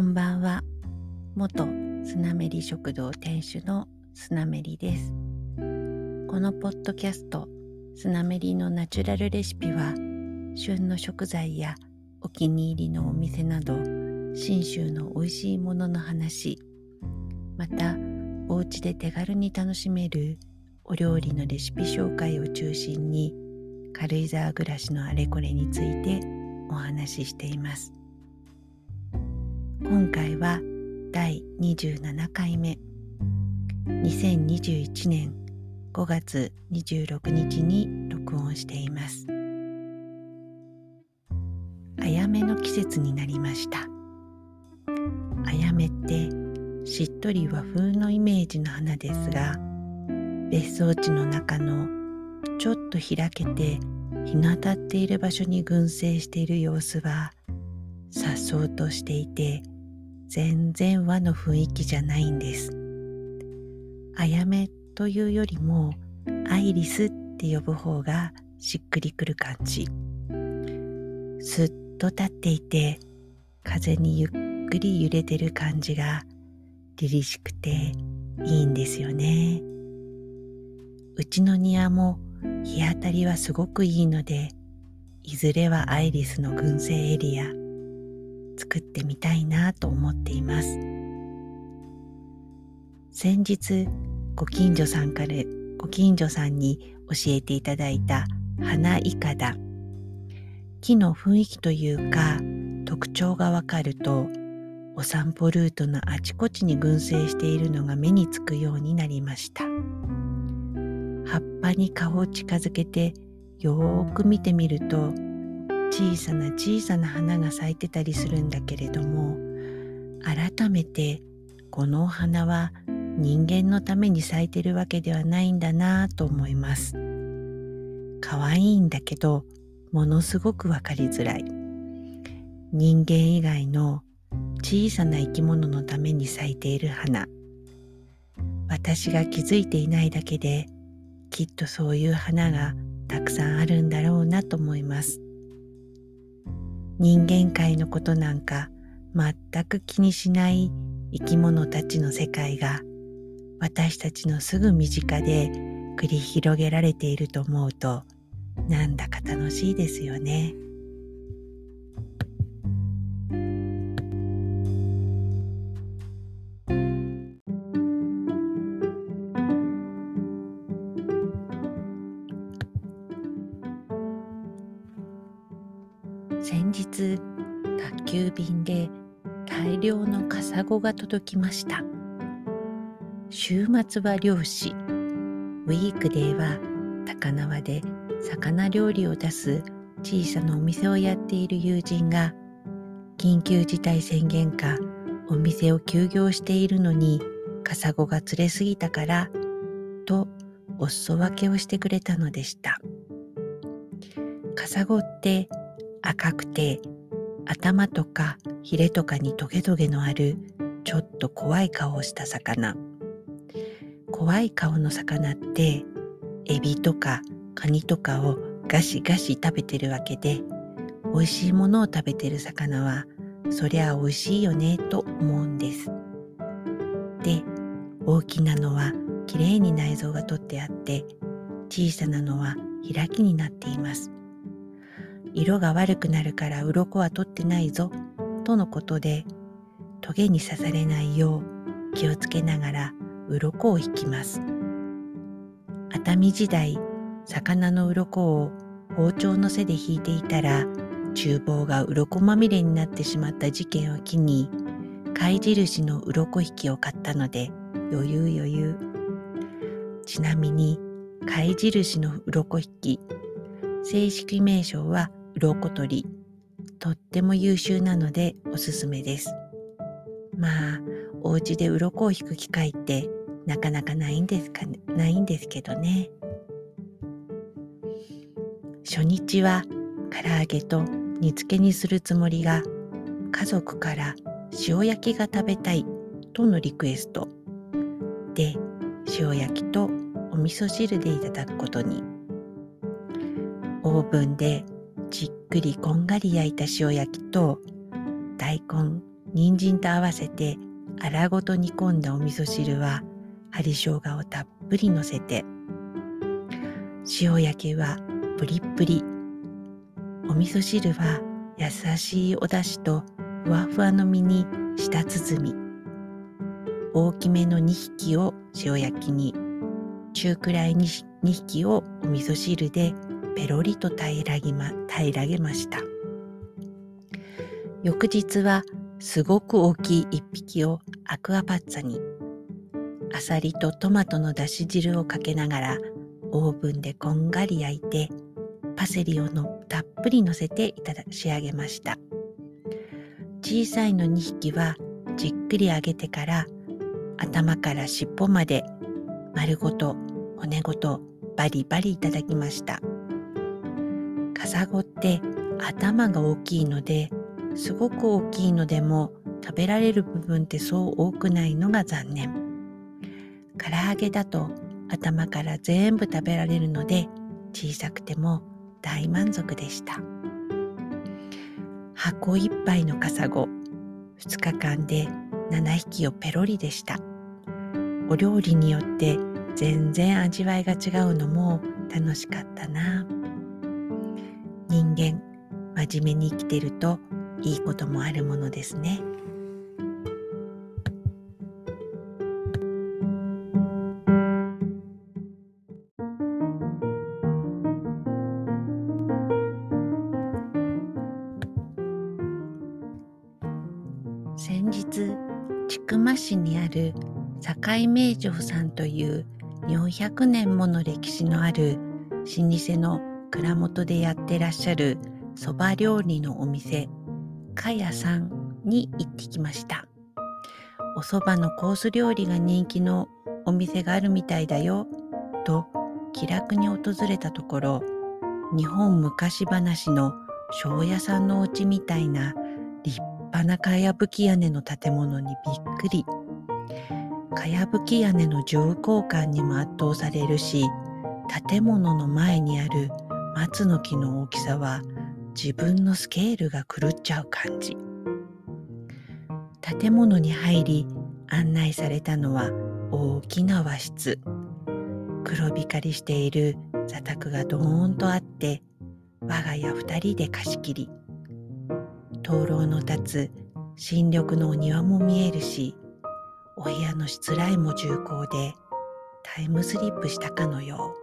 こんばんは。元スナメリ食堂店主のスナメリです。このポッドキャストスナメリのナチュラルレシピは旬の食材やお気に入りのお店など信州の美味しいものの話またお家で手軽に楽しめるお料理のレシピ紹介を中心に軽井沢暮らしのあれこれについてお話ししています。今回は第27回目。2021年5月26日に録音しています。あやめの季節になりました。あやめってしっとり和風のイメージの花ですが別荘地の中のちょっと開けて日の当たっている場所に群生している様子は颯爽としていて全然和の雰囲気じゃないんです。あやめというよりもアイリスって呼ぶ方がしっくりくる感じ。すっと立っていて風にゆっくり揺れてる感じが凛々しくていいんですよね。うちの庭も日当たりはすごくいいのでいずれはアイリスの群生エリア作ってみたいなと思っています。先日ご近所さんからご近所さんに教えていただいた花いかだ。木の雰囲気というか特徴がわかるとお散歩ルートのあちこちに群生しているのが目につくようになりました。葉っぱに顔を近づけてよーく見てみると小さな小さな花が咲いてたりするんだけれども改めてこのお花は人間のために咲いてるわけではないんだなぁと思います。可愛いんだけどものすごくわかりづらい。人間以外の小さな生き物のために咲いている花。私が気づいていないだけできっとそういう花がたくさんあるんだろうなと思います。人間界のことなんか全く気にしない生き物たちの世界が私たちのすぐ身近で繰り広げられていると思うとなんだか楽しいですよね。先日宅急便で大量のカサゴが届きました。週末は漁師。ウィークデーは高輪で魚料理を出す小さなお店をやっている友人が緊急事態宣言下お店を休業しているのにカサゴが釣れすぎたからとお裾分けをしてくれたのでした。カサゴって赤くて頭とかヒレとかにトゲトゲのあるちょっと怖い顔をした魚。怖い顔の魚ってエビとかカニとかをガシガシ食べてるわけで美味しいものを食べてる魚はそりゃ美味しいよねと思うんです。で大きなのはきれいに内臓が取ってあって小さなのは開きになっています。色が悪くなるから鱗は取ってないぞとのことでトゲに刺されないよう気をつけながら鱗を引きます。熱海時代魚の鱗を包丁の背で引いていたら厨房が鱗まみれになってしまった事件を機に貝印の鱗引きを買ったので余裕余裕。ちなみに貝印の鱗引き正式名称は鱗取りとっても優秀なのでおすすめです。まあお家で鱗を引く機会ってなかなかないんですかないんですけどね。初日は唐揚げと煮付けにするつもりが家族から塩焼きが食べたいとのリクエスト。で塩焼きとお味噌汁でいただくことに。オーブンでじっくりこんがり焼いた塩焼きと大根人参と合わせて粗ごと煮込んだお味噌汁は針生姜をたっぷりのせて塩焼きはプリップリ。お味噌汁は優しいお出汁とふわふわの身に舌包み大きめの2匹を塩焼きに。中くらいに2匹をお味噌汁でペロリと平らげま平らげました。翌日はすごく大きい1匹をアクアパッツァにあさりとトマトのだし汁をかけながらオーブンでこんがり焼いてパセリをのたっぷりのせていただ仕上げました。小さいの2匹はじっくり揚げてから頭から尻尾まで丸ごと骨ごとバリバリいただきました。カサゴって頭が大きいのですごく大きいのでも食べられる部分ってそう多くないのが残念。唐揚げだと頭から全部食べられるので小さくても大満足でした。箱いっぱいのカサゴ2日間で7匹をペロリでした。お料理によって全然味わいが違うのも楽しかったな。人間真面目に生きてるといいこともあるものですね。先日千曲市にある境名城さんという400年もの歴史のある老舗の蔵元でやってらっしゃるそば料理のお店かやさんに行ってきました。お蕎麦のコース料理が人気のお店があるみたいだよと気楽に訪れたところ日本昔話の庄屋さんのお家みたいな立派なかやぶき屋根の建物にびっくり。かやぶき屋根の重厚感にも圧倒されるし建物の前にある松の木の大きさは自分のスケールが狂っちゃう感じ。建物に入り案内されたのは大きな和室。黒光りしている座卓がドーンとあって我が家二人で貸し切り。灯籠の立つ新緑のお庭も見えるしお部屋のしつらいも重厚でタイムスリップしたかのよう。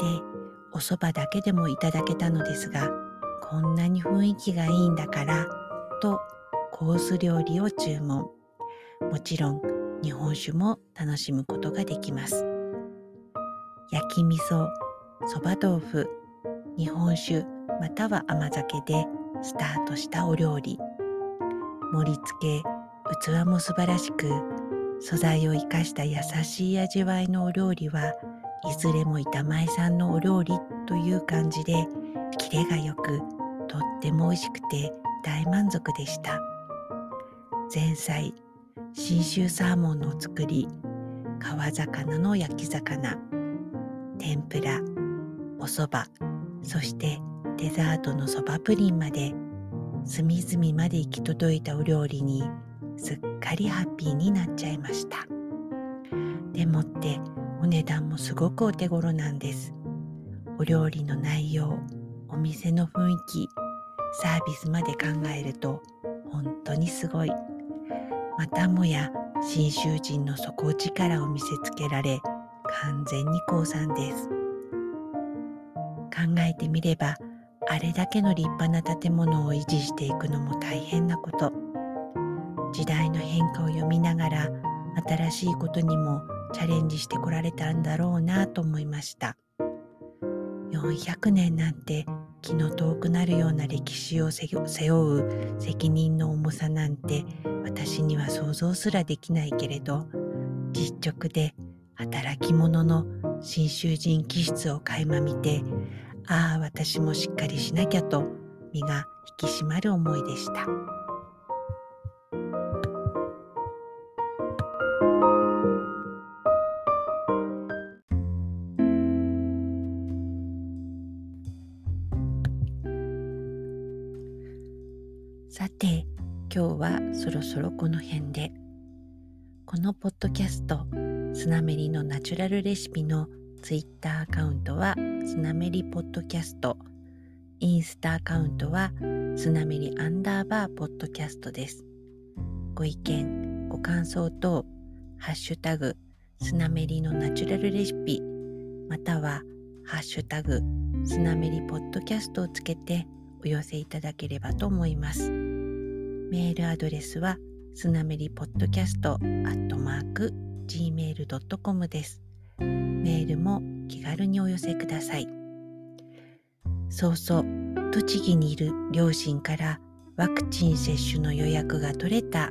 でお蕎麦だけでもいただけたのですがこんなに雰囲気がいいんだからとコース料理を注文。もちろん日本酒も楽しむことができます。焼き味噌そば豆腐日本酒または甘酒でスタートしたお料理。盛り付け器も素晴らしく素材を生かした優しい味わいのお料理はいずれも板前さんのお料理という感じでキレがよくとっても美味しくて大満足でした。前菜信州サーモンの作り川魚の焼き魚天ぷらお蕎麦そしてデザートのそばプリンまで隅々まで行き届いたお料理にすっかりハッピーになっちゃいました。でもってお値段もすごくお手頃なんです。お料理の内容お店の雰囲気サービスまで考えると本当にすごい。またもや信州人の底力を見せつけられ完全に降参です。考えてみればあれだけの立派な建物を維持していくのも大変なこと。時代の変化を読みながら新しいことにもチャレンジしてこられたんだろうなと思いました400年なんて気の遠くなるような歴史を背負う責任の重さなんて私には想像すらできないけれど実直で働き者の信州人気質を垣間見てああ私もしっかりしなきゃと身が引き締まる思いでした。さて今日はそろそろこの辺で。このポッドキャスト、スナメリのナチュラルレシピのツイッターアカウントはスナメリポッドキャスト。インスタアカウントはスナメリアンダーバーポッドキャストです。ご意見、ご感想等、ハッシュタグ、スナメリのナチュラルレシピ、または、ハッシュタグ、スナメリポッドキャストをつけてお寄せいただければと思います。メールアドレスは、スナメリポッドキャストアットマーク gmail.com です。メールも気軽にお寄せください。そうそう、栃木にいる両親からワクチン接種の予約が取れた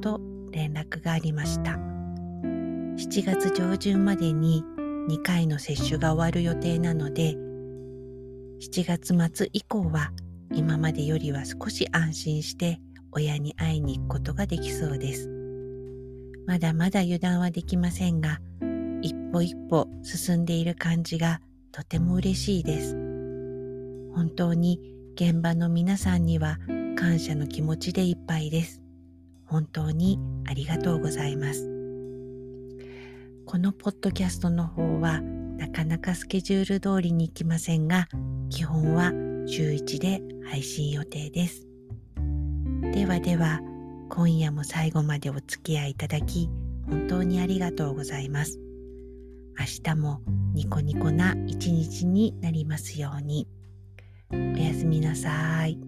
と連絡がありました。7月上旬までに2回の接種が終わる予定なので、7月末以降は今までよりは少し安心して親に会いに行くことができそうです。まだまだ油断はできませんが、一歩一歩進んでいる感じがとても嬉しいです。本当に現場の皆さんには感謝の気持ちでいっぱいです。本当にありがとうございます。このポッドキャストの方はなかなかスケジュール通りに行きませんが、基本は週1で配信予定です。ではでは、今夜も最後までお付き合いいただき、本当にありがとうございます。明日もニコニコな一日になりますように。おやすみなさい。